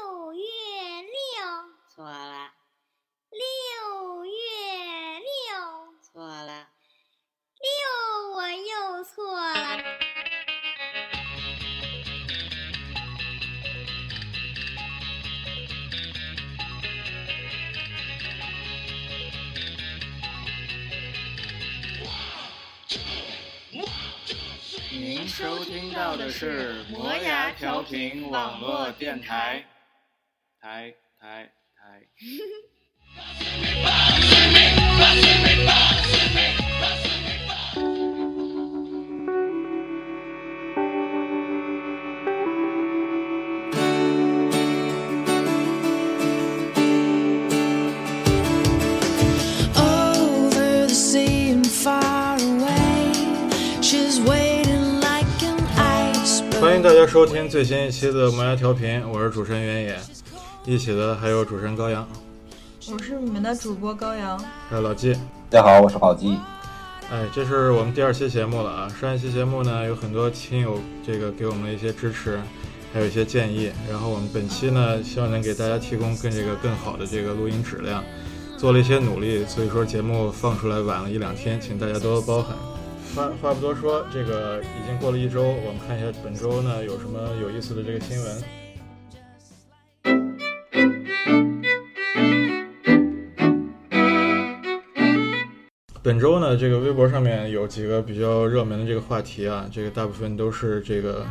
六月六，错了，六月六，错了，六我又错了。您收听到的是磨牙调频网络电台，抬抬抬。欢迎大家收听最新一期的萌芽调频，我是主持人袁野。一起的还有主持人高阳，我是你们的主播高阳，还有老纪。大家好，我是老纪。哎，这是我们第二期节目了啊！上一期节目呢，有很多亲友这个给我们的一些支持，还有一些建议。然后我们本期呢，希望能给大家提供更这个更好的这个录音质量，做了一些努力。所以说节目放出来晚了一两天，请大家多多包涵。话话不多说，这个已经过了一周，我们看一下本周呢有什么有意思的这个新闻。本周呢，这个微博上面有几个比较热门的这个话题啊，这个大部分都是这个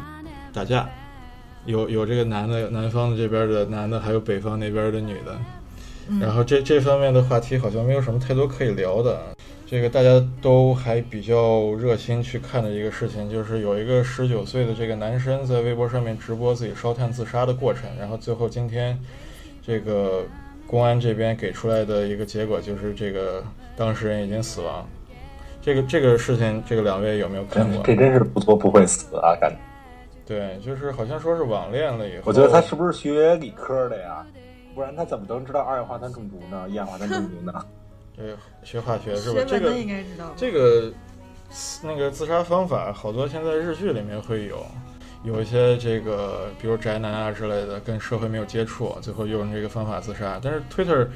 打架，有有这个男的南方的这边的男的，还有北方那边的女的。然后这这方面的话题好像没有什么太多可以聊的。这个大家都还比较热心去看的一个事情，就是有一个十九岁的这个男生在微博上面直播自己烧炭自杀的过程，然后最后今天这个公安这边给出来的一个结果就是这个当事人已经死亡。这个这个事情，这个两位有没有看过？这真是不作不会死啊！感觉，对，就是好像说是网恋了以后，我觉得他是不是学理科的呀？不然他怎么能知道二氧化碳中毒呢？一氧化碳中毒呢？对学化学是吧？这个应该知道。这个那个自杀方法，好多现在日剧里面会有，有一些这个比如宅男啊之类的，跟社会没有接触，最后用这个方法自杀。但是 Twitter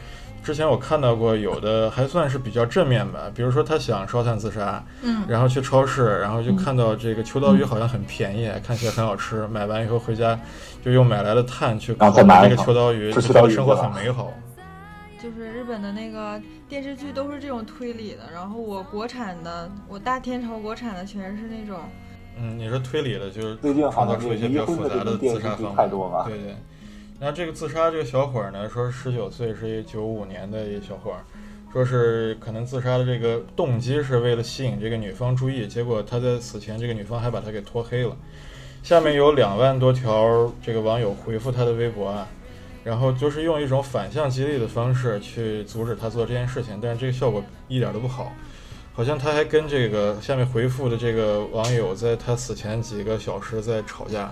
之前我看到过，有的还算是比较正面吧，比如说他想烧炭自杀，嗯，然后去超市，然后就看到这个秋刀鱼好像很便宜，看起来很好吃，买完以后回家就用买来的炭去烤然后再买这个秋刀鱼，就觉得生活很美好。就是日本的那个电视剧都是这种推理的，然后我国产的，我大天朝国产的全是那种，嗯，你说推理的，就是最近好像创造出一些比较离婚的复杂的这种电视剧自杀方法。太多了。对对。那这个自杀这个小伙儿呢，说十九岁，是一九五年的一小伙儿，说是可能自杀的这个动机是为了吸引这个女方注意，结果他在死前，这个女方还把他给拖黑了。下面有两万多条这个网友回复他的微博啊，然后就是用一种反向激励的方式去阻止他做这件事情，但是这个效果一点都不好。好像他还跟这个下面回复的这个网友在他死前几个小时在吵架，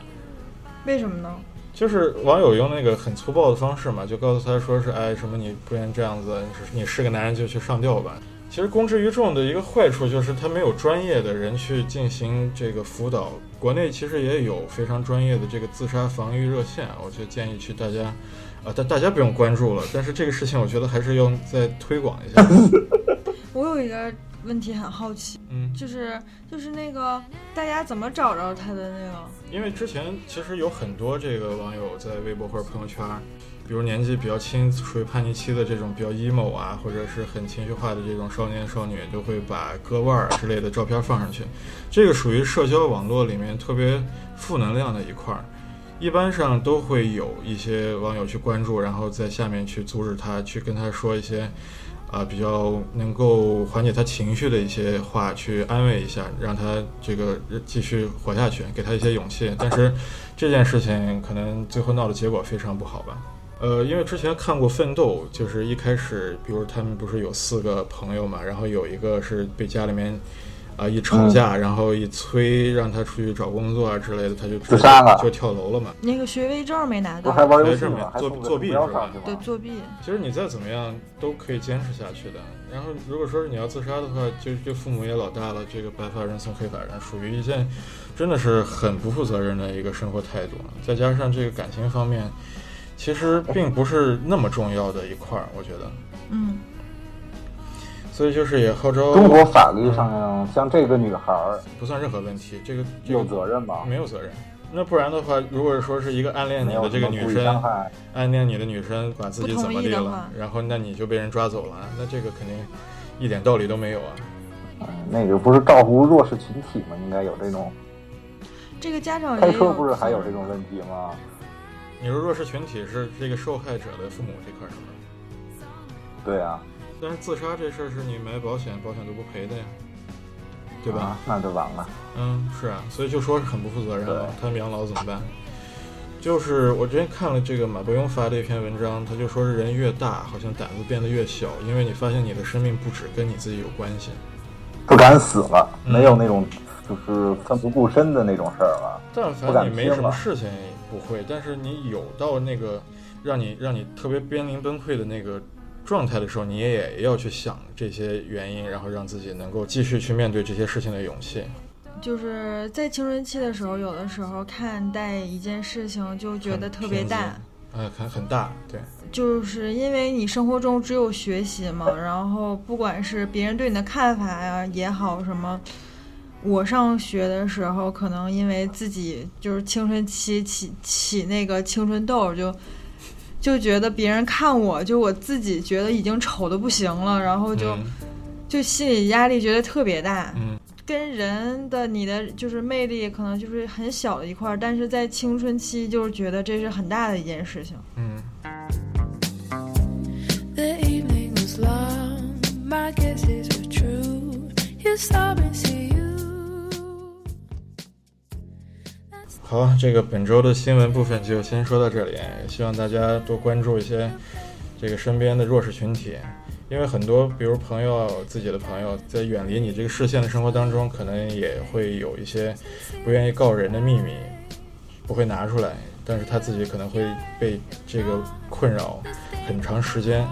为什么呢？就是网友用那个很粗暴的方式嘛，就告诉他说是哎什么你不应这样子，你是个男人就去上吊吧。其实公之于众的一个坏处就是他没有专业的人去进行这个辅导。国内其实也有非常专业的这个自杀防御热线，我就建议去大家，啊大大家不用关注了，但是这个事情我觉得还是要再推广一下。我有一个问题很好奇，嗯，就是就是那个大家怎么找着他的那个？因为之前其实有很多这个网友在微博或者朋友圈，比如年纪比较轻、处于叛逆期的这种比较 emo 啊，或者是很情绪化的这种少年少女，就会把割腕儿之类的照片放上去。这个属于社交网络里面特别负能量的一块儿，一般上都会有一些网友去关注，然后在下面去阻止他，去跟他说一些。啊，比较能够缓解他情绪的一些话，去安慰一下，让他这个继续活下去，给他一些勇气。但是 这件事情可能最后闹的结果非常不好吧？呃，因为之前看过《奋斗》，就是一开始，比如他们不是有四个朋友嘛，然后有一个是被家里面啊一吵架，然后一催让他出去找工作啊之类的，他就自杀了就跳楼了嘛。那个学位证没拿到，玩游戏吗？学生们作还送个作弊是吧？对作弊。其实你再怎么样都可以坚持下去的。然后如果说是你要自杀的话，就就父母也老大了，这个白发人送黑发人，属于一件真的是很不负责任的一个生活态度。再加上这个感情方面，其实并不是那么重要的一块儿，我觉得。嗯，所以就是也号召中国法律上像这个女孩儿不算任何问题，这个这有个责任吧？没有责任。那不然的话，如果说是一个暗恋你的这个女生，暗恋你的女生把自己怎么地了然后那你就被人抓走了，那这个肯定一点道理都没有啊。嗯，那个不是照顾弱势群体吗？应该有这种。这个家长也开车不是还有这种问题吗？你说弱势群体是这个受害者的父母这块儿是吧？对啊，但是自杀这事儿是你买保险，保险都不赔的呀，对吧？啊？那就完了。嗯，是啊，所以就说是很不负责任了对。他们养老怎么办？就是我之前看了这个马伯庸发的一篇文章，他就说是人越大，好像胆子变得越小，因为你发现你的生命不止跟你自己有关系。不敢死了，嗯没有那种就是奋不顾身的那种事儿了。但不敢凡你没什么事情不会，但是你有到那个让你让你特别濒临崩溃的那个状态的时候，你也要去想这些原因，然后让自己能够继续去面对这些事情的勇气。就是在青春期的时候，有的时候看待一件事情就觉得特别大激，呃，很很大，对，就是因为你生活中只有学习嘛，然后不管是别人对你的看法呀也好，什么，我上学的时候可能因为自己就是青春期起起那个青春痘，就就觉得别人看我就我自己觉得已经丑的不行了，然后就、嗯就心理压力觉得特别大。嗯跟人的你的就是魅力可能就是很小的一块儿，但是在青春期就是觉得这是很大的一件事情。嗯。The evening was long, my guesses were true. You saw me 好，这个本周的新闻部分就先说到这里，希望大家多关注一些这个身边的弱势群体，因为很多，比如朋友、自己的朋友，在远离你这个视线的生活当中，可能也会有一些不愿意告人的秘密，不会拿出来，但是他自己可能会被这个困扰很长时间。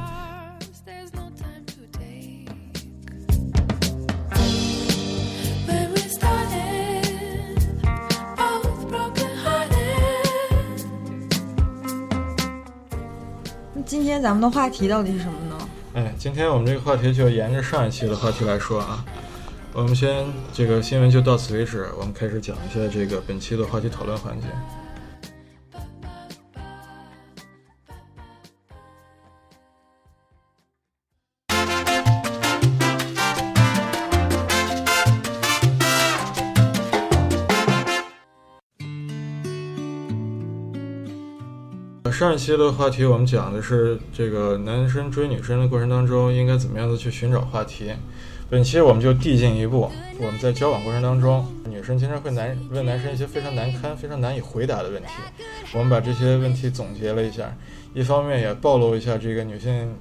天咱们的话题到底是什么呢？哎，今天我们这个话题就沿着上一期的话题来说啊。我们先这个新闻就到此为止，我们开始讲一下这个本期的话题讨论环节。上一期的话题我们讲的是这个男生追女生的过程当中应该怎么样的去寻找话题。本期我们就递进一步，我们在交往过程当中，女生经常会男问男生一些非常难堪、非常难以回答的问题。我们把这些问题总结了一下，一方面也暴露一下这个女性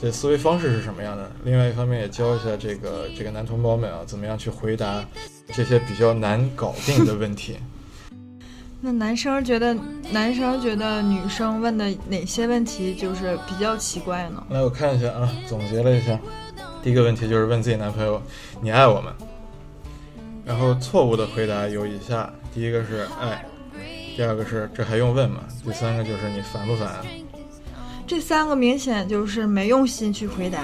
的思维方式是什么样的，另外一方面也教一下这个这个男同胞们啊，怎么样去回答这些比较难搞定的问题。那男生觉得男生觉得女生问的哪些问题就是比较奇怪呢？来，我看一下啊，总结了一下，第一个问题就是问自己男朋友：“你爱我吗？”然后错误的回答有以下：第一个是爱，第二个是这还用问吗？第三个就是你烦不烦？这三个明显就是没用心去回答。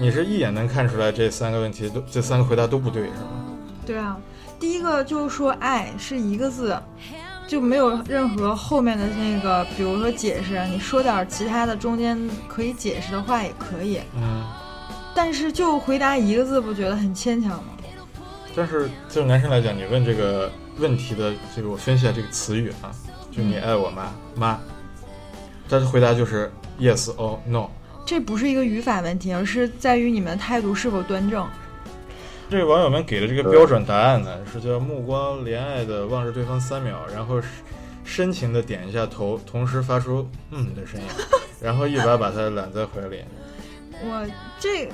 你是一眼能看出来这三个问题都这三个回答都不对是吗？对啊，第一个就是说爱是一个字，就没有任何后面的那个，比如说解释，你说点其他的中间可以解释的话也可以，嗯，但是就回答一个字，不觉得很牵强吗？但是就男生来讲，你问这个问题的这个，我分析一下这个词语啊，就你爱我吗？妈，他的回答就是 yes or no。这不是一个语法问题，而是在于你们态度是否端正。这个网友们给的这个标准答案呢，是叫目光怜爱的望着对方三秒，然后深情的点一下头，同时发出嗯的声音，然后一把把他揽在怀里。我这个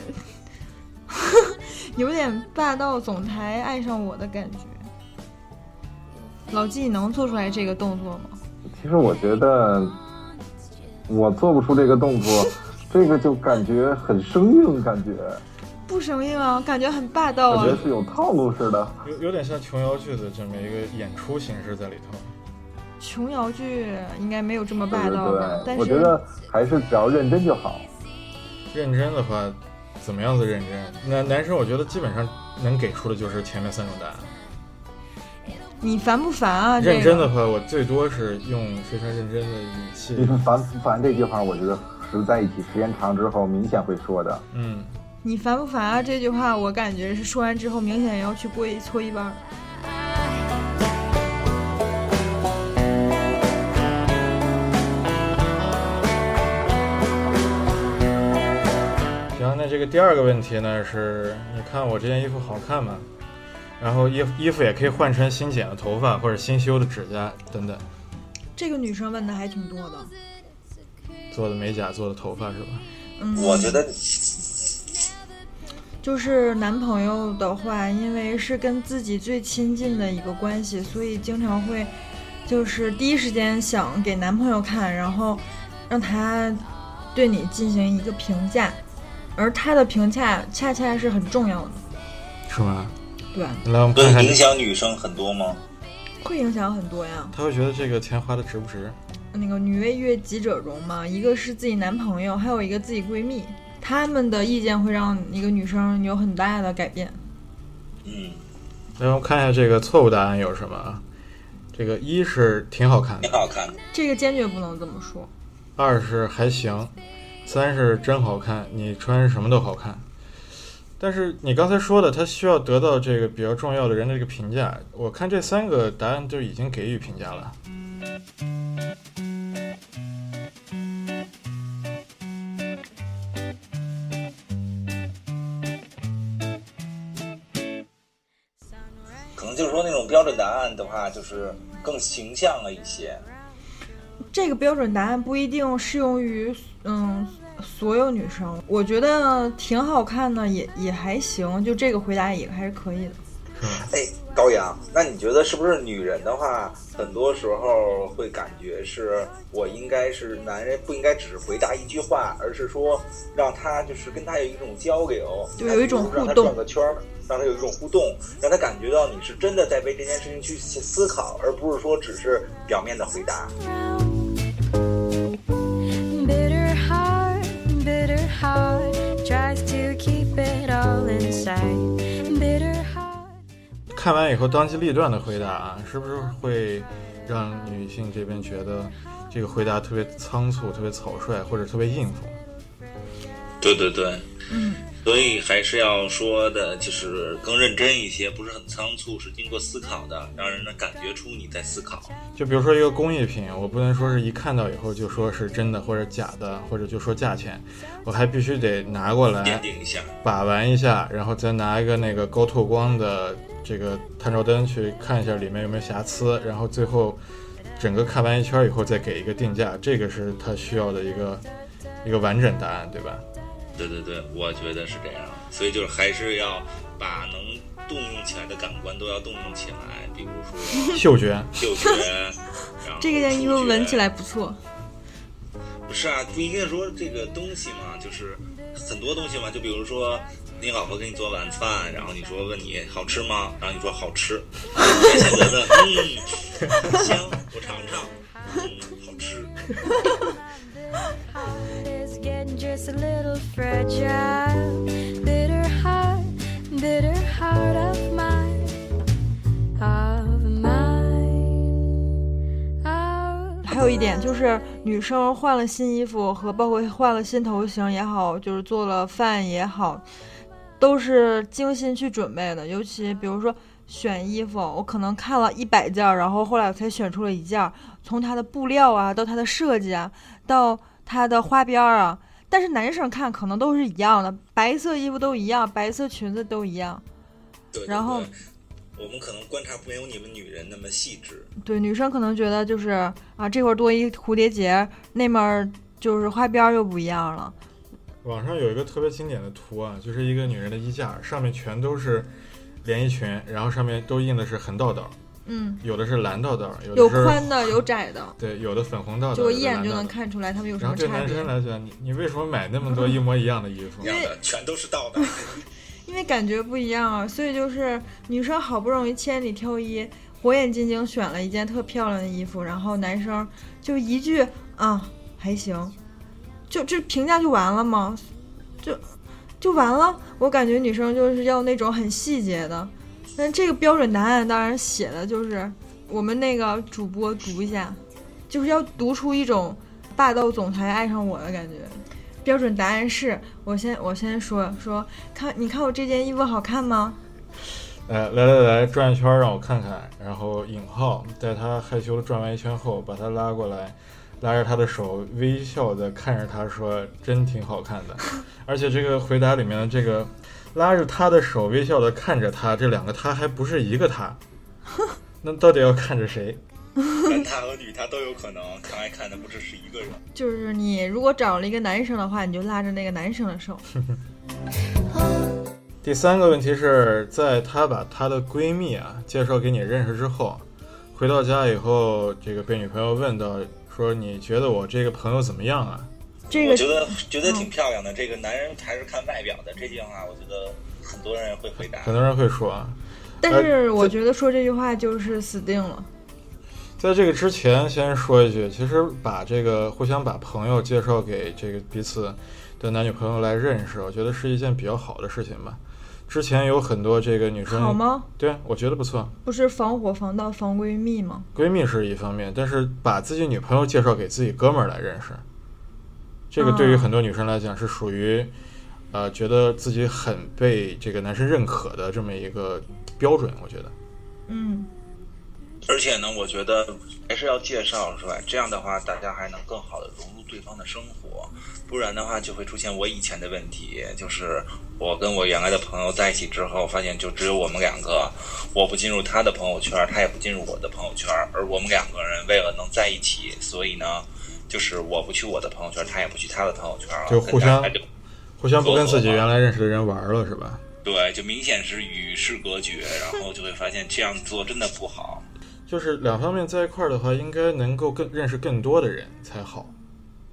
有点霸道总裁爱上我的感觉。老纪，你能做出来这个动作吗？其实我觉得我做不出这个动作，这个就感觉很生硬，感觉不生硬啊，感觉很霸道啊我觉。得是有套路似的。有有点像琼瑶剧的这么一个演出形式在里头。琼瑶剧应该没有这么霸道吧？但是我觉得还是只要认真就好。认真的话，怎么样子认真？男男生我觉得基本上能给出的就是前面三种答案。你烦不烦啊？认真的话，我最多是用非常认真的语气其。实“烦不烦”这句话，我觉得是在一起时间长之后明显会说的。嗯，你烦不烦啊？这句话我感觉是说完之后明显要去跪搓衣板儿。行，那这个第二个问题呢是，你看我这件衣服好看吗？然后衣服衣服也可以换成新剪的头发或者新修的指甲等等，这个女生问的还挺多的。做的美甲做的头发是吧？嗯，我觉得就是男朋友的话，因为是跟自己最亲近的一个关系，所以经常会就是第一时间想给男朋友看，然后让他对你进行一个评价，而他的评价恰恰是很重要的，是吗？对，来，我们看看影，响女生很多吗？会影响很多呀。他会觉得这个钱花的值不值？那个女为悦己者容嘛，一个是自己男朋友，还有一个自己闺蜜，他们的意见会让一个女生有很大的改变。嗯，来，我看一下这个错误答案有什么啊？这个一是挺好看的，挺好看。这个坚决不能这么说。二是还行，三是真好看，你穿什么都好看。但是你刚才说的，他需要得到这个比较重要的人的这个评价，我看这三个答案就已经给予评价了。就是说那种标准答案的话，就是更形象了一些。这个标准答案不一定适用于嗯所有女生，我觉得挺好看的，也也还行，就这个回答也还是可以的。哎，高阳，那你觉得是不是女人的话，很多时候会感觉是我应该是男人不应该只是回答一句话，而是说让他就是跟他有一种交流，对有一种让他转个圈儿，让他有一种互动，让他感觉到你是真的在为这件事情去思考，而不是说只是表面的回答。看完以后当机立断的回答啊，是不是会让女性这边觉得这个回答特别仓促、特别草率，或者特别应付？对对对，嗯，所以还是要说的，就是更认真一些，不是很仓促，是经过思考的，让人能感觉出你在思考。就比如说一个工艺品，我不能说是一看到以后就说是真的或者假的，或者就说价钱，我还必须得拿过鉴来定一下，把玩一下，然后再拿一个那个高透光的这个探照灯去看一下里面有没有瑕疵，然后最后整个看完一圈以后再给一个定价，这个是他需要的一个一个完整答案，对吧？对对对，我觉得是这样，所以就是还是要把能动用起来的感官都要动用起来，比如说嗅觉，嗅觉，然后这个衣服闻起来不错。不是啊，不应该说这个东西嘛，就是很多东西嘛，就比如说你老婆给你做晚饭，然后你说问你好吃吗？然后你说好吃，你先觉得嗯香，我尝尝，嗯好吃。Just a little fragile. Bitter heart, bitter heart of mine, of mine. Of 还有一点就是，女生换了新衣服和包括换了新头型也好，就是做了饭也好，都是精心去准备的。尤其比如说选衣服，我可能看了一百件儿，然后后来我才选出了一件儿，从它的布料啊，到它的设计啊，到它的花边儿啊。但是男生看可能都是一样的，白色衣服都一样，白色裙子都一样。对，对然后我们可能观察没有你们女人那么细致。对，女生可能觉得就是啊，这会儿多一蝴蝶结，那面儿就是花边儿又不一样了。网上有一个特别经典的图啊，就是一个女人的衣架，上面全都是连衣裙，然后上面都印的是横道道，嗯，有的是蓝道道，有有的是宽的，有窄的，对，有的粉红道道，就有一眼就能。看出来他们有什么差然后对男生别。来讲，你你为什么买那么多 一模一样的衣服因为，全都是道道。因为感觉不一样啊，所以就是女生好不容易千里挑一，火眼金睛选了一件特漂亮的衣服，然后男生就一句啊还行，就这评价就完了吗？就就完了？我感觉女生就是要那种很细节的，但这个标准答案当然写的就是我们那个主播读一下，就是要读出一种霸道总裁爱上我的感觉。标准答案是我先我先说说，看你看我这件衣服好看吗？哎，来来来，转一圈让我看看。然后尹浩在他害羞的转完一圈后，把他拉过来，拉着他的手，微笑的看着他说：“真挺好看的。”而且这个回答里面的这个拉着他的手，微笑的看着他，这两个他还不是一个他，那到底要看着谁？男他和女他都有可能，看来看的不只是一个人。就是你如果找了一个男生的话，你就拉着那个男生的手。第三个问题是在她把她的闺蜜啊介绍给你认识之后，回到家以后，这个被女朋友问到说：“你觉得我这个朋友怎么样啊这个我觉得觉得挺漂亮的。这个男人还是看外表的。这句话，我觉得很多人会回答？”。很多人会说啊，但是我觉得说这句话就是死定了。在这个之前，先说一句，其实把这个互相把朋友介绍给这个彼此的男女朋友来认识，我觉得是一件比较好的事情吧。之前有很多这个女生，好吗？对，我觉得不错。不是防火防盗防闺蜜吗？闺蜜是一方面，但是把自己女朋友介绍给自己哥们儿来认识，这个对于啊很多女生来讲是属于，呃，觉得自己很被这个男生认可的这么一个标准，我觉得。嗯，而且呢，我觉得还是要介绍出来，这样的话大家还能更好的融入对方的生活，不然的话就会出现我以前的问题，就是我跟我原来的朋友在一起之后，发现就只有我们两个，我不进入他的朋友圈，他也不进入我的朋友圈，而我们两个人为了能在一起，所以呢，就是我不去我的朋友圈，他也不去他的朋友圈了，就互相互相不跟自己原来认识的人玩了，是吧？对，就明显是与世隔绝，然后就会发现这样做真的不好。就是两方面在一块儿的话，应该能够更认识更多的人才好。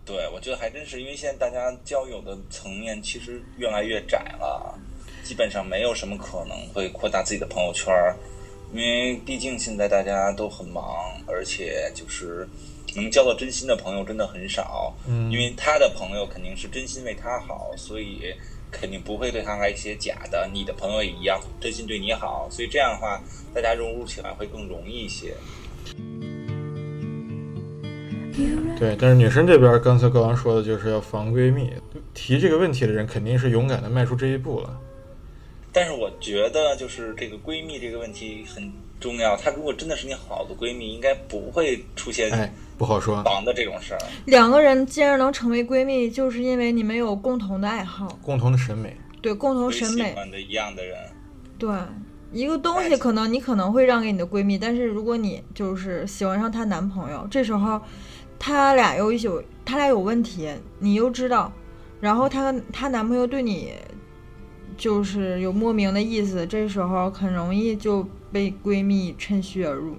对，我觉得还真是，因为现在大家交友的层面其实越来越窄了，基本上没有什么可能会扩大自己的朋友圈儿，因为毕竟现在大家都很忙，而且就是能交到真心的朋友真的很少。嗯因为他的朋友肯定是真心为他好，所以肯定不会对他来一些假的。你的朋友也一样，真心对你好，所以这样的话，大家融入起来会更容易一些。对，但是女生这边刚才高阳说的就是要防闺蜜，提这个问题的人肯定是勇敢的迈出这一步了。但是我觉得，就是这个闺蜜这个问题很重要。她如果真的是你好的闺蜜，应该不会出现哎，不好说，防的这种事儿。两个人既然能成为闺蜜，就是因为你们有共同的爱好，共同的审美。对共同审美，欢的一样的人，对。一个东西可能你可能会让给你的闺蜜，但是如果你就是喜欢上她男朋友，这时候他俩又有他俩有问题，你又知道，然后她她男朋友对你就是有莫名的意思，这时候很容易就被闺蜜趁虚而入。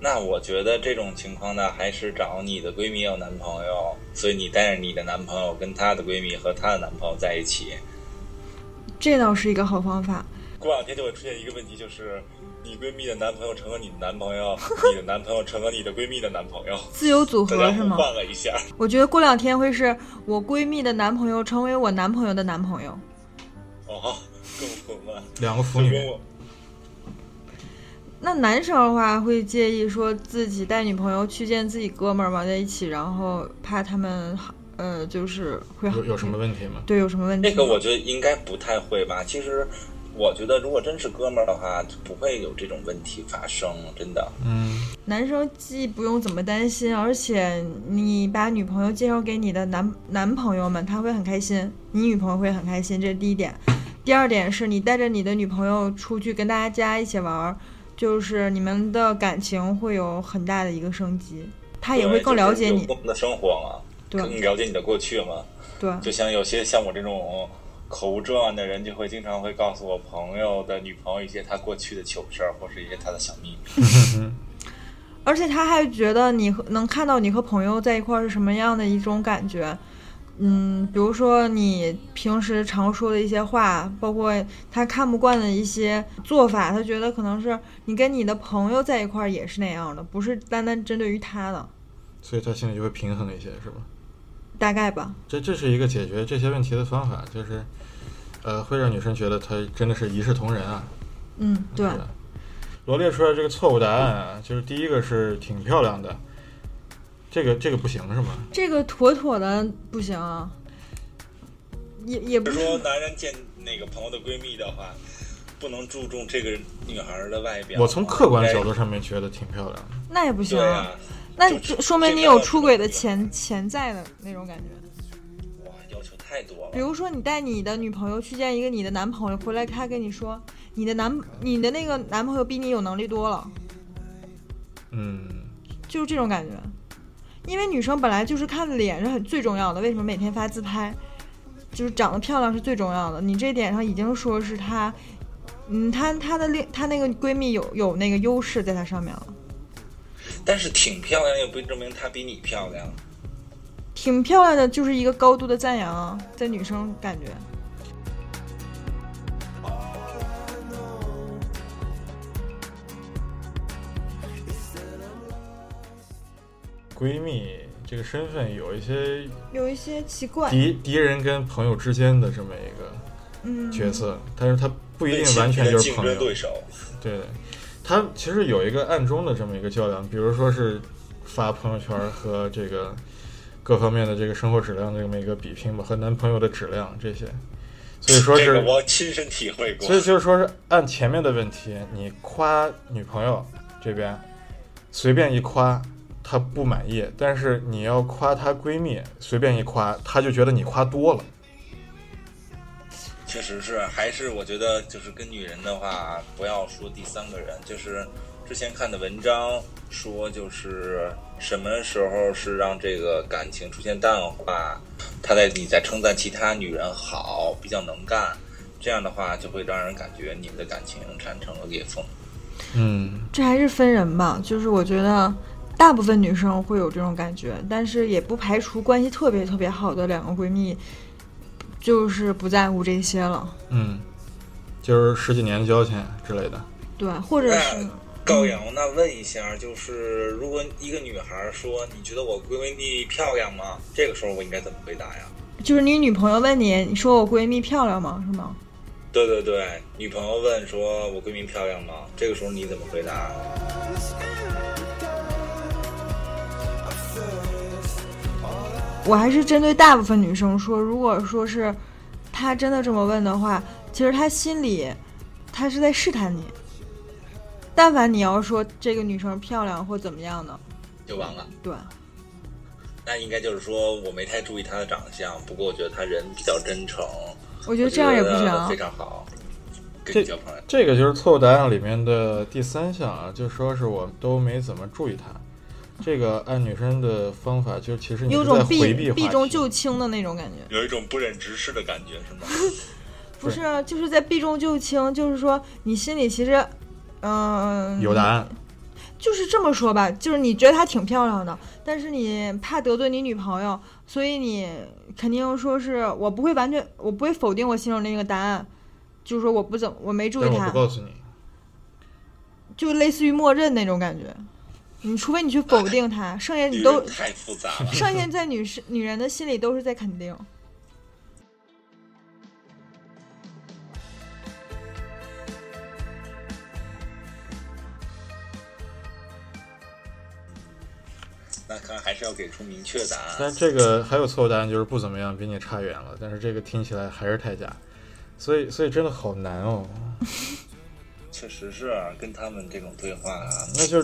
那我觉得这种情况呢，还是找你的闺蜜有男朋友，所以你带着你的男朋友跟她的闺蜜和她的男朋友在一起，这倒是一个好方法。过两天就会出现一个问题，就是你闺蜜的男朋友成了你的男朋友，你的男朋友成了你的闺蜜的男朋友，自由组合是吗？换了一下。我觉得过两天会是我闺蜜的男朋友成为我男朋友的男朋友。哦，更混乱。两个腐女，那男生的话会介意说自己带女朋友去见自己哥们儿玩在一起，然后怕他们呃就是会有有什么问题吗？对有什么问题吗？这个我觉得应该不太会吧。其实，我觉得如果真是哥们儿的话，就不会有这种问题发生，真的。嗯，男生既不用怎么担心，而且你把女朋友介绍给你的男男朋友们，他会很开心，你女朋友会很开心，这是第一点。第二点是你带着你的女朋友出去跟大家一起玩儿，就是你们的感情会有很大的一个升级，他也会更了解你对就是有。共同的生活嘛，对更了解你的过去嘛。对，就像有些像我这种口无遮拦的人，就会经常会告诉我朋友的女朋友一些他过去的糗事儿，或是一些他的小秘密。而且他还觉得你和能看到你和朋友在一块儿是什么样的一种感觉，嗯，比如说你平时常说的一些话，包括他看不惯的一些做法，他觉得可能是你跟你的朋友在一块儿也是那样的，不是单单针对于他的，所以他心里就会平衡一些，是吧？大概吧。这这是一个解决这些问题的方法，就是，呃，会让女生觉得她真的是一视同仁啊。嗯，对罗列出来这个错误答案啊，就是第一个是挺漂亮的，这个这个不行是吗？这个妥妥的不行啊，也也不是是说，男人见那个朋友的闺蜜的话，不能注重这个女孩的外表。我从客观角度上面觉得挺漂亮的。那也不行啊，那就就说明你有出轨的潜潜在的那种感觉。哇，要求太多了。比如说，你带你的女朋友去见一个你的男朋友，回来他跟你说，你的男你的那个男朋友比你有能力多了，嗯，就是这种感觉。因为女生本来就是看脸是很最重要的，为什么每天发自拍，就是长得漂亮是最重要的。你这点上已经说是她，嗯，她她的另她那个闺蜜有有那个优势在她上面了，但是挺漂亮，又不证明她比你漂亮。挺漂亮的，就是一个高度的赞扬啊，在女生感觉。闺蜜这个身份有一些有一些奇怪，敌敌人跟朋友之间的这么一个嗯，角色，但是她不一定完全就是朋友竞争。对手。对，他其实有一个暗中的这么一个较量，比如说是发朋友圈和这个各方面的这个生活质量的这么一个比拼吧，和男朋友的质量这些，所以说是这个我亲身体会过所。以就是说是按前面的问题，你夸女朋友这边随便一夸，她不满意；但是你要夸她闺蜜，随便一夸，她就觉得你夸多了。确实是，还是我觉得就是跟女人的话，不要说第三个人。就是之前看的文章说，就是什么时候是让这个感情出现淡化，他在你在称赞其他女人好，比较能干，这样的话就会让人感觉你们的感情产生了裂缝。嗯，这还是分人吧，就是我觉得大部分女生会有这种感觉，但是也不排除关系特别特别好的两个闺蜜，就是不在乎这些了。嗯，就是十几年交情之类的。对，或者是那高阳，那问一下，就是如果一个女孩说你觉得我闺蜜漂亮吗？这个时候我应该怎么回答呀？就是你女朋友问你，你说我闺蜜漂亮吗？是吗？对对对，女朋友问说我闺蜜漂亮吗？这个时候你怎么回答？我还是针对大部分女生说，如果说是她真的这么问的话，其实她心里她是在试探你。但凡你要说这个女生漂亮或怎么样的，就完了。对，那应该就是说我没太注意她的长相，不过我觉得她人比较真诚，我觉得这样也不行非。常好，跟这。这个就是错误答案里面的第三项啊，就说是我都没怎么注意她。这个按女生的方法，就其实你有种避避重就轻的那种感觉，有一种不忍直视的感觉，是吗？不是，啊就是在避重就轻，就是说你心里其实，嗯、有答案。就是这么说吧，就是你觉得她挺漂亮的，但是你怕得罪你女朋友，所以你肯定说是我不会完全，我不会否定我心中那个答案，就是说我不怎么我没注意她我不，告诉你，就类似于默认那种感觉。你除非你去否定他，剩下你都太复杂了。剩下在女士女人的心里都是在肯定。那看来还是要给出明确答案。但这个还有错误答案，就是不怎么样，比你差远了。但是这个听起来还是太假，所以所以真的好难哦。确实是啊跟他们这种对话啊，那就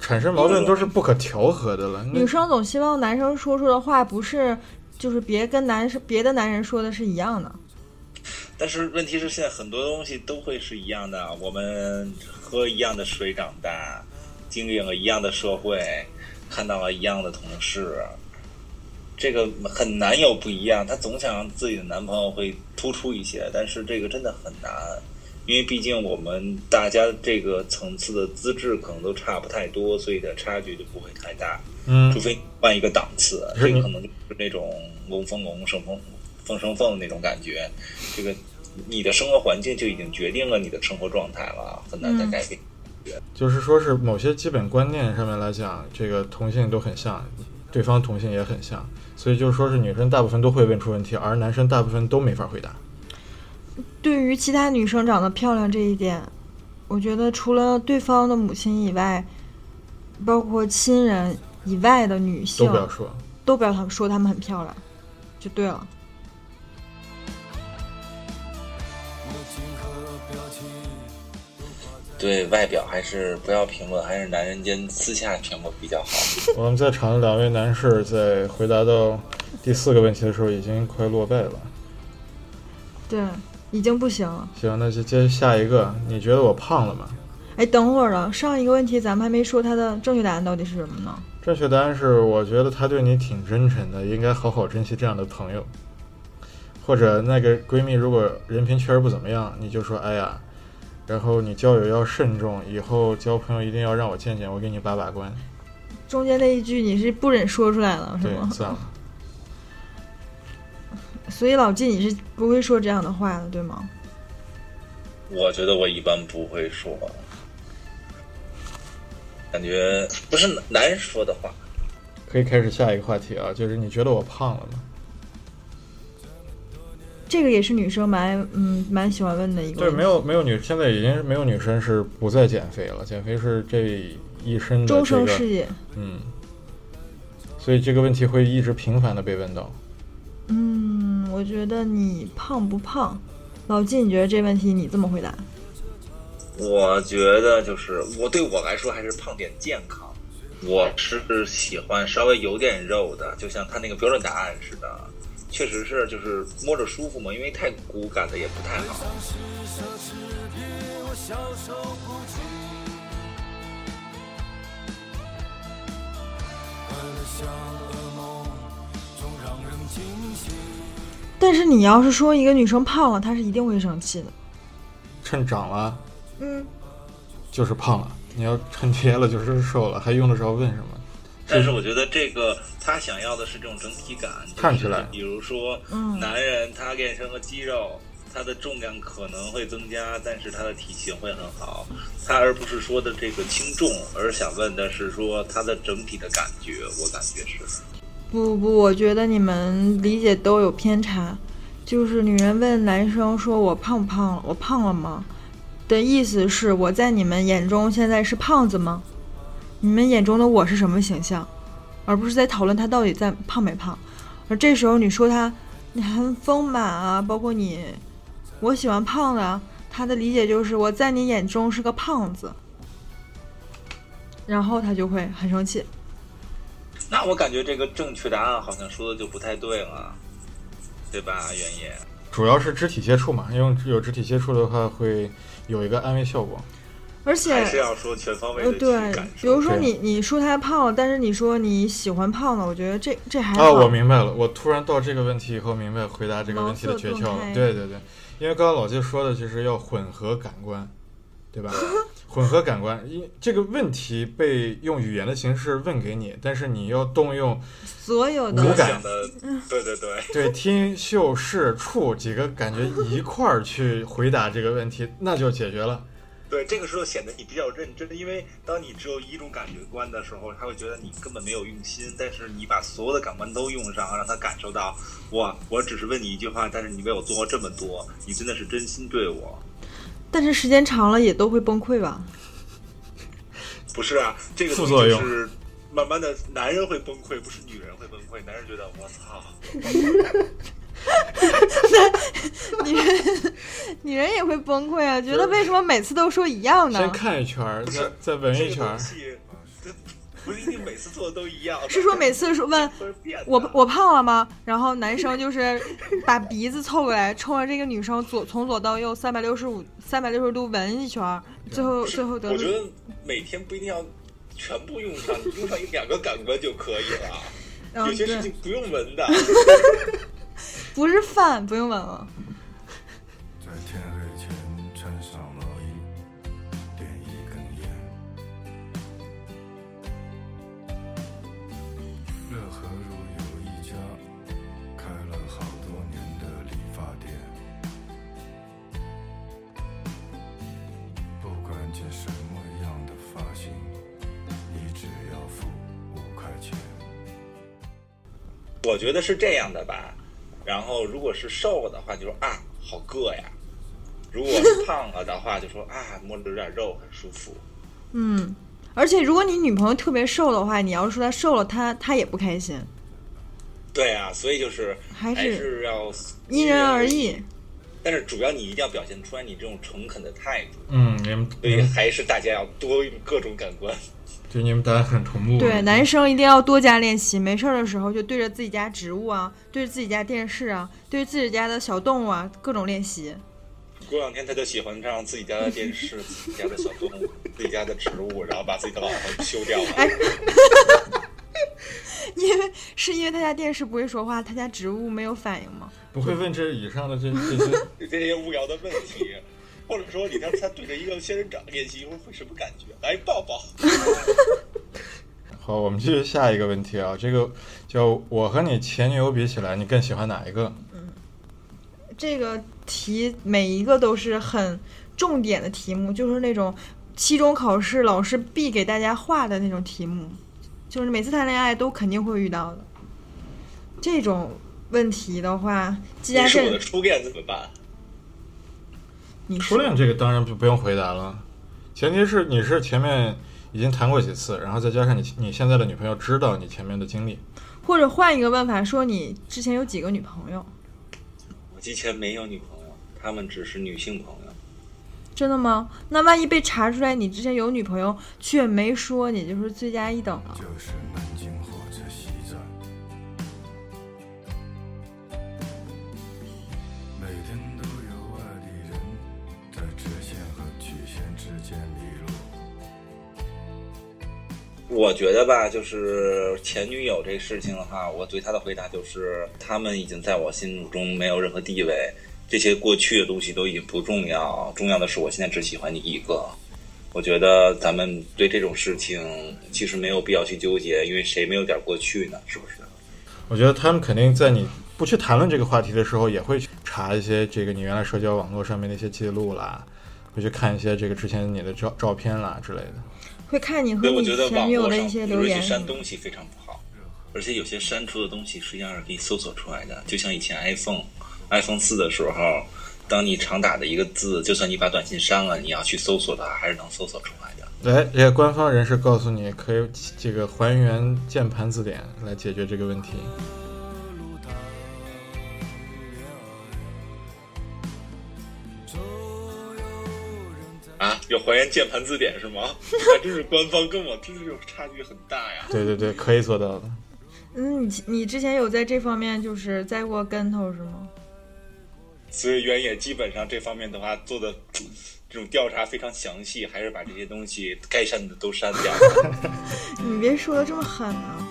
产生矛盾都是不可调和的了。女生总希望男生说出的话不是，就是别跟男生别的男人说的是一样的。但是问题是现在很多东西都会是一样的，我们喝一样的水长大，经历了一样的社会，看到了一样的同事，这个很难有不一样。她总想让自己的男朋友会突出一些，但是这个真的很难，因为毕竟我们大家这个层次的资质可能都差不太多，所以的差距就不会太大。嗯除，非换一个档次，这个可能就是那种龙凤龙，生凤凤生凤那种感觉。这个你的生活环境就已经决定了你的生活状态了，很难再改变。就是说是某些基本观念上面来讲，这个同性都很像，对方同性也很像，所以就是说是女生大部分都会问出问题，而男生大部分都没法回答。对于其他女生长得漂亮这一点，我觉得除了对方的母亲以外，包括亲人以外的女性都不要说。都不要他们说她们很漂亮，就对了。对外表还是不要评论，还是男人间私下评论比较好。我们在场的两位男士在回答到第四个问题的时候已经快落败了。对，已经不行了。行，那就接下一个。你觉得我胖了吗？哎，等会儿了，上一个问题咱们还没说它的正确答案到底是什么呢？正确答案是，我觉得他对你挺真诚的，应该好好珍惜这样的朋友。或者那个闺蜜如果人品确实不怎么样，你就说哎呀，然后你交友要慎重，以后交朋友一定要让我见见，我给你把把关。中间那一句你是不忍说出来了是对，吗？算了。所以老纪你是不会说这样的话的，对吗？我觉得我一般不会说，感觉不是男人说的话。可以开始下一个话题啊，就是你觉得我胖了吗？这个也是女生蛮嗯蛮喜欢问的一个对，问题。没有没有女，现在已经没有女生是不再减肥了，减肥是这一生的终这个生事业。嗯，所以这个问题会一直频繁的被问到。嗯，我觉得你胖不胖？老纪，你觉得这问题你这么回答？我觉得就是我对我来说还是胖点健康。我是喜欢稍微有点肉的，就像他那个标准答案似的，确实是就是摸着舒服嘛，因为太骨感的也不太好。幻想的梦总让人惊醒但是你要是说一个女生胖了，她是一定会生气的。趁长了嗯，就是胖了，你要趁跌了就是瘦了，还用得着问什么？但是我觉得这个他想要的是这种整体感，看起来比如说，嗯男人他练成了肌肉，他的重量可能会增加，但是他的体型会很好。他而不是说的这个轻重，而想问的是说他的整体的感觉，我感觉是。不不，我觉得你们理解都有偏差。就是女人问男生说：“我胖不胖了？我胖了吗？”的意思是我在你们眼中现在是胖子吗？你们眼中的我是什么形象，而不是在讨论他到底在胖没胖。而这时候你说他你很丰满啊，包括你，我喜欢胖的，他的理解就是我在你眼中是个胖子，然后他就会很生气。那我感觉这个正确答案好像说的就不太对了，对吧，原野？主要是肢体接触嘛，因为有肢体接触的话会有一个安慰效果。而且还是要说全方位呃，对，比如。说你你说他胖了，但是你说你喜欢胖的，我觉得这这还好。啊，我明白了，我突然到这个问题以后明白回答这个问题的诀窍了。对对对，因为刚刚老季说的就是要混合感官，对吧？混合感官，因这个问题被用语言的形式问给你，但是你要动用所有的五感想的，对对对，对 听、嗅、视、触几个感觉一块儿去回答这个问题，那就解决了。对，这个时候显得你比较认真，因为当你只有一种感觉观的时候，他会觉得你根本没有用心。但是你把所有的感官都用上，让他感受到，哇，我只是问你一句话，但是你为我做了这么多，你真的是真心对我。但是时间长了也都会崩溃吧？不是啊，这个东西副作用就是慢慢的，男人会崩溃，不是女人会崩溃。男人觉得我操，女人女人也会崩溃啊，觉得为什么每次都说一样先？看一圈儿，再再闻一圈儿东。不一定每次做的都一样。是说每次说问我我胖了吗？然后男生就是把鼻子凑过来，冲着这个女生左从左到右三百六十五三百六十度闻一圈儿，最后最后得出我觉得每天不一定要全部用上，用上一两个感官就可以了。嗯有些事情不用闻的。不是饭不用闻了。我觉得是这样的吧。然后如果是瘦了的话，就说啊好硌呀；如果是胖了的话，就说啊摸着有点肉很舒服。嗯，而且如果你女朋友特别瘦的话，你要是说她瘦了，她她也不开心，对啊，所以就是还还是是要因人而异。但是主要你一定要表现出来你这种诚恳的态度，嗯，所以还是大家要多用各种感官。就你们大家很同步。对，男生一定要多加练习，没事儿的时候就对着自己家植物啊，对着自己家电视啊，对着自己家的小动物啊，各种练习。过两天他就喜欢上自己家的电视、自己家的小动物、自己家的植物，然后把自己的老婆休掉了。哎 因为是因为他家电视不会说话，他家植物没有反应吗？不会问这以上的这这些。这些无聊的问题，或者说你刚才对着一个仙人掌练习，会会什么感觉？来抱抱。好，我们继续下一个问题啊，这个叫我和你前女友比起来，你更喜欢哪一个？嗯这个题每一个都是很重点的题目，就是那种期中考试老师必给大家画的那种题目，就是每次谈恋爱都肯定会遇到的。这种问题的话，季家你是我的，初恋怎么办？你初恋这个当然不不用回答了，前提是你是前面已经谈过几次，然后再加上你你现在的女朋友知道你前面的经历，或者换一个问法，说你之前有几个女朋友？我之前没有女朋友，她们只是女性朋友。真的吗？那万一被查出来你之前有女朋友却没说，你就是罪加一等了。就是南京我觉得吧，就是前女友这事情的话，我对她的回答就是，她们已经在我心目中没有任何地位，这些过去的东西都已经不重要，重要的是我现在只喜欢你一个。我觉得咱们对这种事情其实没有必要去纠结，因为谁没有点过去呢？是不是？我觉得他们肯定在你不去谈论这个话题的时候，也会去查一些这个你原来社交网络上面的一些记录啦，会去看一些这个之前你的照照片啦之类的。会看你和所以我你觉得网前女友的一络上比如些留言去。删东西非常不好，而且有些删除的东西实际上是可以搜索出来的。就像以前 iPhone iPhone 四的时候，当你常打的一个字，就算你把短信删了，你要去搜索它，还是能搜索出来的。哎，这些官方人士告诉你，可以这个还原键盘字典来解决这个问题。啊，有还原键盘字典是吗？还真是官方跟我真是有差距很大呀。对对对，可以做到的。嗯，你你之前有在这方面就是栽过跟头是吗？所以原野基本上这方面的话做的这种调查非常详细，还是把这些东西该删的都删掉了。你别说的这么狠啊！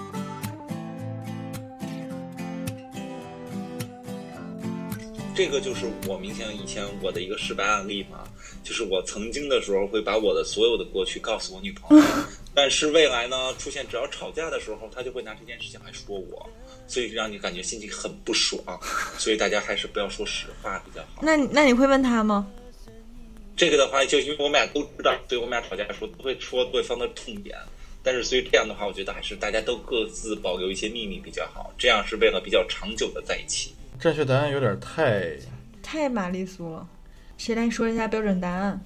这个就是我明显以前我的一个失败案例嘛，就是我曾经的时候会把我的所有的过去告诉我女朋友，但是未来呢，出现只要吵架的时候，她就会拿这件事情来说我，所以让你感觉心情很不爽，所以大家还是不要说实话比较好。那你那你会问他吗？这个的话，就因为我们俩都知道，所以我们俩吵架的时候都会戳对方的痛点。但是，所以这样的话，我觉得还是大家都各自保留一些秘密比较好，这样是为了比较长久的在一起。正确答案有点太……太玛丽苏了。谁来说一下标准答案？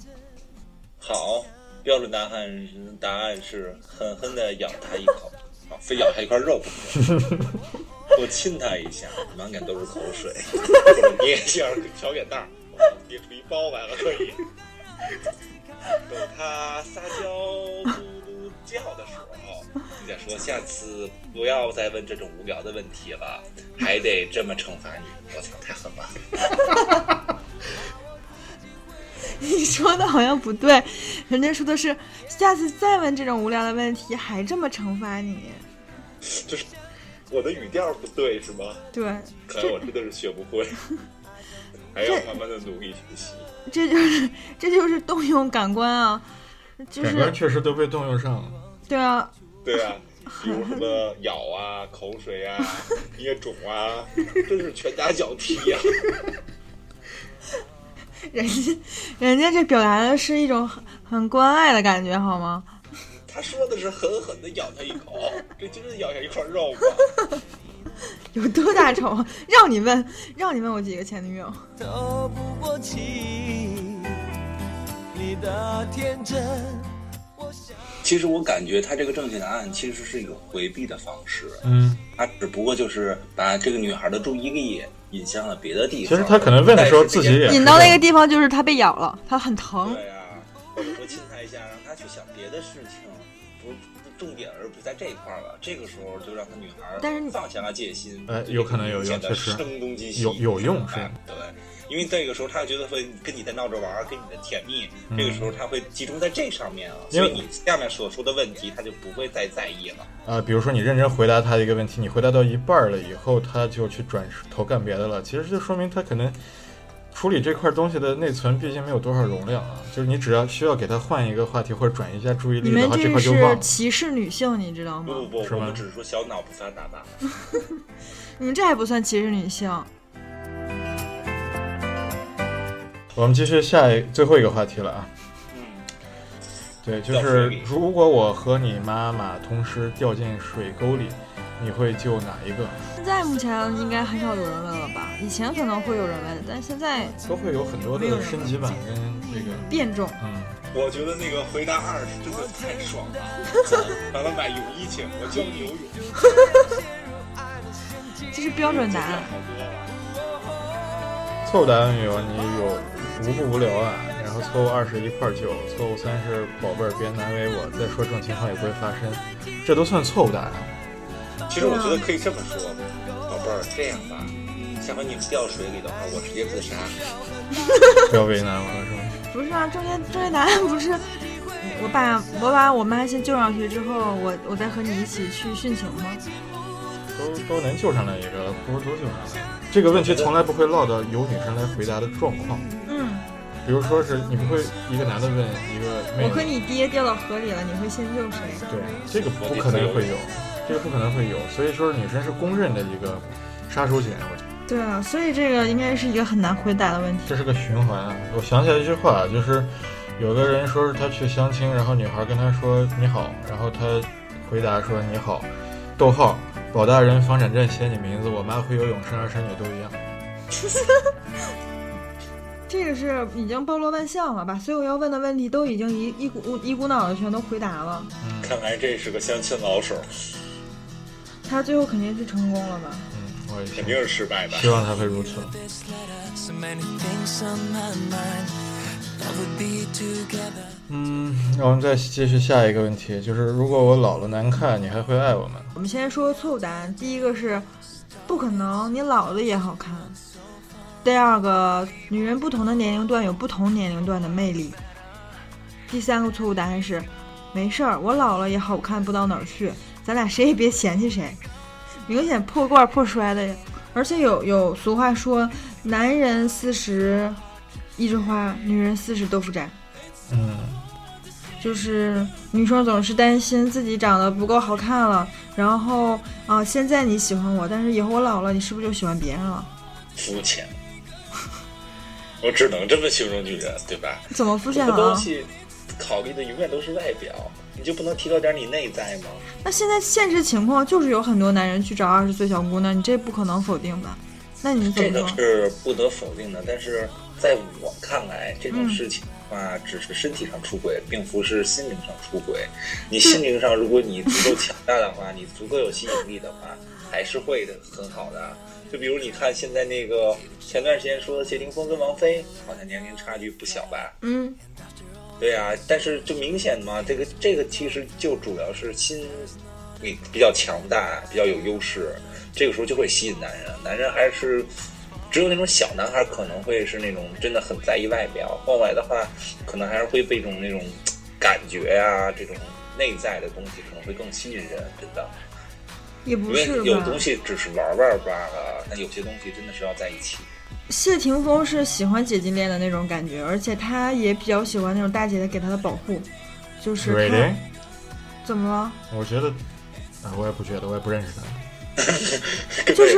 好，标准答案答案是狠狠的咬他一口，啊，非咬他一块肉不可。多亲他一下，满脸都是口水，捏一下小脸蛋儿，捏出一包来了可以。等他撒娇嘟嘟叫的时候，你再说下次不要再问这种无聊的问题了，还得这么惩罚你。我操，太狠了！你说的好像不对，人家说的是下次再问这种无聊的问题，还这么惩罚你。就是我的语调不对是吗？对，看来我真的是学不会，还要慢慢的努力学习。这就是这就是动用感官啊，就是感官确实都被动用上了。对啊，对啊，比如什么咬啊、口水啊、捏肿啊，真是拳打脚踢呀、人家人家这表达的是一种很很关爱的感觉，好吗？他说的是狠狠的咬他一口，这真是咬下一块肉吗？有多大仇？让你问，让你问我几个前女友？透不过气，你的天真。其实我感觉他这个正确答案其实是一个回避的方式，嗯，他只不过就是把这个女孩的注意力引向了别的地方。其实他可能问的时候自己也引到那个地方就是他被咬了，他很疼。对呀、或者说亲他一下，让他去想别的事情，不是重点，而不在这一块儿了。这个时候就让他女孩但是放下了戒心，哎有可能有用确实声东击西，有有用是哎对。因为这个时候他觉得会跟你在闹着玩儿，跟你的甜蜜，这个时候他会集中在这上面啊，嗯因为所以你下面所说的问题他就不会再在意了。呃，比如说你认真回答他一个问题，你回答到一半儿了以后，他就去转头干别的了。其实就说明他可能处理这块东西的内存毕竟没有多少容量啊。就是你只要需要给他换一个话题或者转移一下注意力的话，这们这个块就忘了。是歧视女性，你知道吗？不不不，我们只是说小脑不发达吧。你们这还不算歧视女性。我们继续下一最后一个话题了啊。嗯，对，就是如果我和你妈妈同时掉进水沟里，你会救哪一个？现在目前应该很少有人问了吧？以前可能会有人问，但现在都会有很多的升级版跟这个，变种。嗯，我觉得那个回答二是真的太爽了，咱们买泳衣去，我教你游泳。这是标准答案。错误答案有你有无不无聊啊，然后错误二是一块儿救，错误三是宝贝儿别难为我，再说这种情况也不会发生，这都算错误答案。其实我觉得可以这么说，宝贝儿，这样吧，下回你掉水里的话，我直接自杀。不要为难我了是吗？不是啊，中间中间答案不是我把我把我妈先救上去之后，我我再和你一起去殉情吗？都都能救上来一个，不如都救上来。这个问题从来不会落到由女生来回答的状况。嗯，比如说是你不会一个男的问一个我和你爹掉到河里了，你会先救谁？对，这个不可能会有，这个不可能会有，所以说女生是公认的一个杀手锏，我觉得对啊，所以这个应该是一个很难回答的问题。这是个循环啊。我想起来一句话，就是有的人说是他去相亲，然后女孩跟他说你好，然后他回答说你好，逗号。保大人房产证写你名字，我妈会游泳，生儿生女都一样。这个是已经包罗万象了，把所有要问的问题都已经一一股一股脑的全都回答了。嗯看来这是个相亲老手，他最后肯定是成功了吧？嗯，我也肯定是失败的。希望他会如此。嗯，让我们再继续下一个问题，就是如果我老了难看，你还会爱我吗？我们先说错误答案，第一个是不可能，你老了也好看。第二个，女人不同的年龄段有不同年龄段的魅力。第三个错误答案是，没事儿，我老了也好看不到哪儿去，咱俩谁也别嫌弃谁。明显破罐破摔的呀！而且有有俗话说，男人四十一枝花，女人四十豆腐渣。嗯，就是女生总是担心自己长得不够好看了，然后啊、现在你喜欢我，但是以后我老了，你是不是就喜欢别人了？肤浅。我只能这么形容女人，对吧？怎么肤浅很多东？西考虑的永远都是外表，你就不能提高点你内在吗？那现在现实情况就是有很多男人去找二十岁小姑娘，你这不可能否定吧？那你怎这个？是不得否定的，但是在我看来，这种嗯事情的话，只是身体上出轨，并不是心灵上出轨。你心灵上，如果你足够强大的话，你足够有吸引力的话，还是会的很好的。就比如你看现在那个前段时间说的谢霆锋跟王菲，好像年龄差距不小吧？嗯，对啊，但是就明显嘛，这个这个其实就主要是心理比较强大，比较有优势，这个时候就会吸引男人。男人还是只有那种小男孩可能会是那种真的很在意外表，换过来的话，可能还是会被这种那种感觉呀、这种内在的东西可能会更吸引人，真的。也不因为是吧有东。西只是玩玩罢了，但有些东西真的是要在一起。谢霆锋是喜欢姐弟恋的那种感觉，而且他也比较喜欢那种大姐姐给他的保护，就是他 Really？怎么了？我觉得啊，我也不觉得，我也不认识他。就是？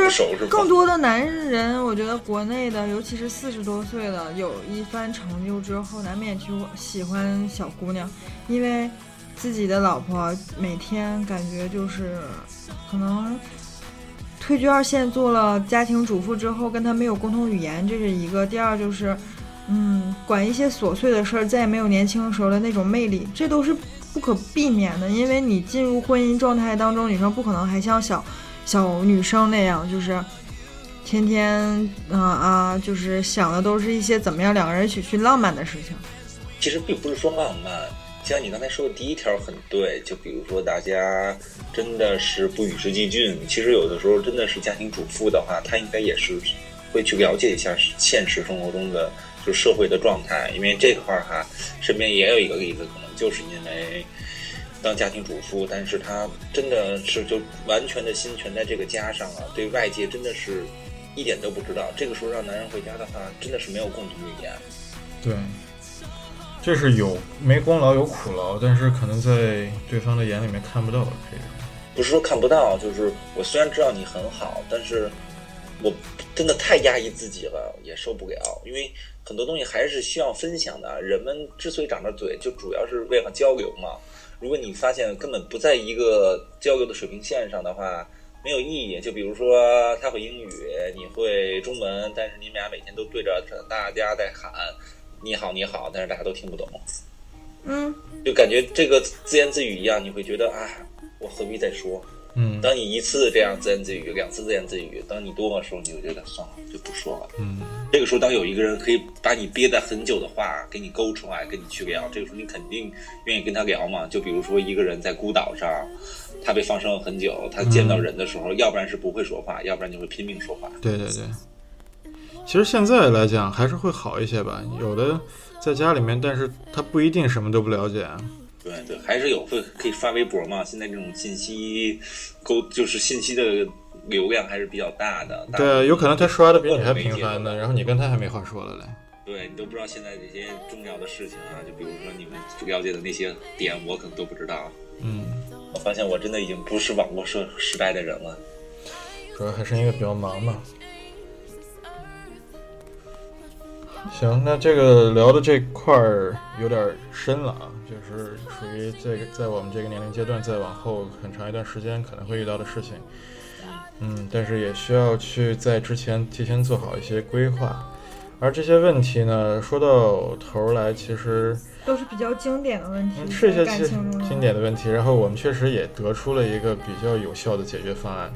更多的男人，我觉得国内的，尤其是四十多岁的，有一番成就之后，难免去喜欢小姑娘，因为自己的老婆每天感觉就是可能退居二线做了家庭主妇之后，跟他没有共同语言，这是一个；第二就是，嗯，管一些琐碎的事儿，再也没有年轻时候的那种魅力，这都是不可避免的。因为你进入婚姻状态当中，女生不可能还像小小女生那样，就是天天啊啊，就是想的都是一些怎么样两个人一起去浪漫的事情。其实并不是说浪漫，像你刚才说的第一条很对，就比如说大家真的是不与时俱进，其实有的时候真的是家庭主妇的话，她应该也是会去了解一下现实生活中的就社会的状态，因为这块儿哈，身边也有一个例子，可能就是因为当家庭主妇，但是她真的是就完全的心全在这个家上了，对外界真的是一点都不知道。这个时候让男人回家的话，真的是没有共同语言。对，这是有没功劳有苦劳，但是可能在对方的眼里面看不到这种。不是说看不到，就是我虽然知道你很好，但是我真的太压抑自己了，也受不了。因为很多东西还是需要分享的。人们之所以长着嘴，就主要是为了交流嘛。如果你发现根本不在一个交流的水平线上的话，没有意义。就比如说他会英语，你会中文，但是你们俩每天都对着大家在喊“你好，你好”，但是大家都听不懂。嗯，就感觉这个自言自语一样，你会觉得啊，我何必再说？嗯当你一次这样自言自语，两次自言自语，当你多的时候，你就觉得算了，就不说了。嗯，这个时候，当有一个人可以把你憋在很久的话给你勾出来，跟你去聊，这个时候你肯定愿意跟他聊嘛。就比如说一个人在孤岛上，他被放生了很久，他见到人的时候，要不然是不会说话，要不然就会拼命说话。对对对。其实现在来讲还是会好一些吧，有的在家里面，但是他不一定什么都不了解。啊对对，还是有会可以发微博嘛。现在这种信息沟就是信息的流量还是比较大的。大对啊，有可能他刷的比你还各种媒介频繁呢，然后你跟他还没话说了嘞。对你都不知道现在这些重要的事情啊，就比如说你们了解的那些点，我可能都不知道。嗯，我发现我真的已经不是网络社时代的人了。主要还是因为比较忙嘛。行，那这个聊的这块儿有点深了啊，就是属于这个在我们这个年龄阶段再往后很长一段时间可能会遇到的事情。嗯，但是也需要去在之前提前做好一些规划。而这些问题呢，说到头儿来，其实都是比较经典的问题，嗯是一些经情经典的问题，然后我们确实也得出了一个比较有效的解决方案，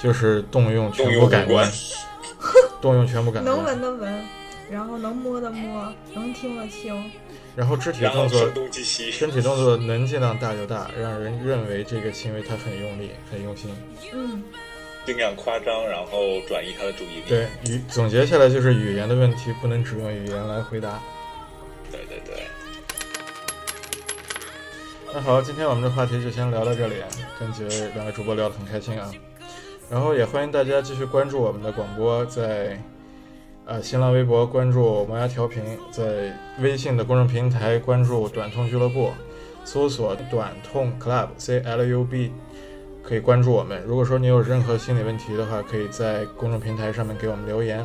就是动用全部感官，动用全部感官能官，闻的闻，然后能摸的摸，能听的听。然后肢体动作声东击西，身体动作能尽量大就大，让人认为这个行为他很用力、很用心。嗯，尽量夸张，然后转移他的注意力。对，语总结下来就是语言的问题不能只用语言来回答。对对对，那好，今天我们的话题就先聊到这里，跟几位两位主播聊得很开心啊。然后也欢迎大家继续关注我们的广播，在呃新浪微博关注磨牙调频，在微信的公众平台关注短痛俱乐部，搜索短痛 Club C L U B，可以关注我们。如果说你有任何心理问题的话，可以在公众平台上面给我们留言。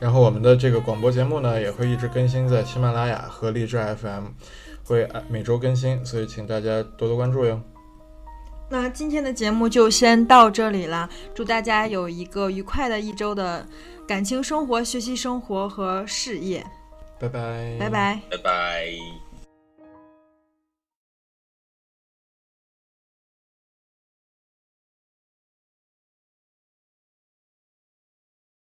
然后我们的这个广播节目呢，也会一直更新在喜马拉雅和荔枝 FM，会每周更新，所以请大家多多关注哟。那今天的节目就先到这里啦，祝大家有一个愉快的一周的感情生活、学习生活和事业，拜拜，拜拜。拜拜。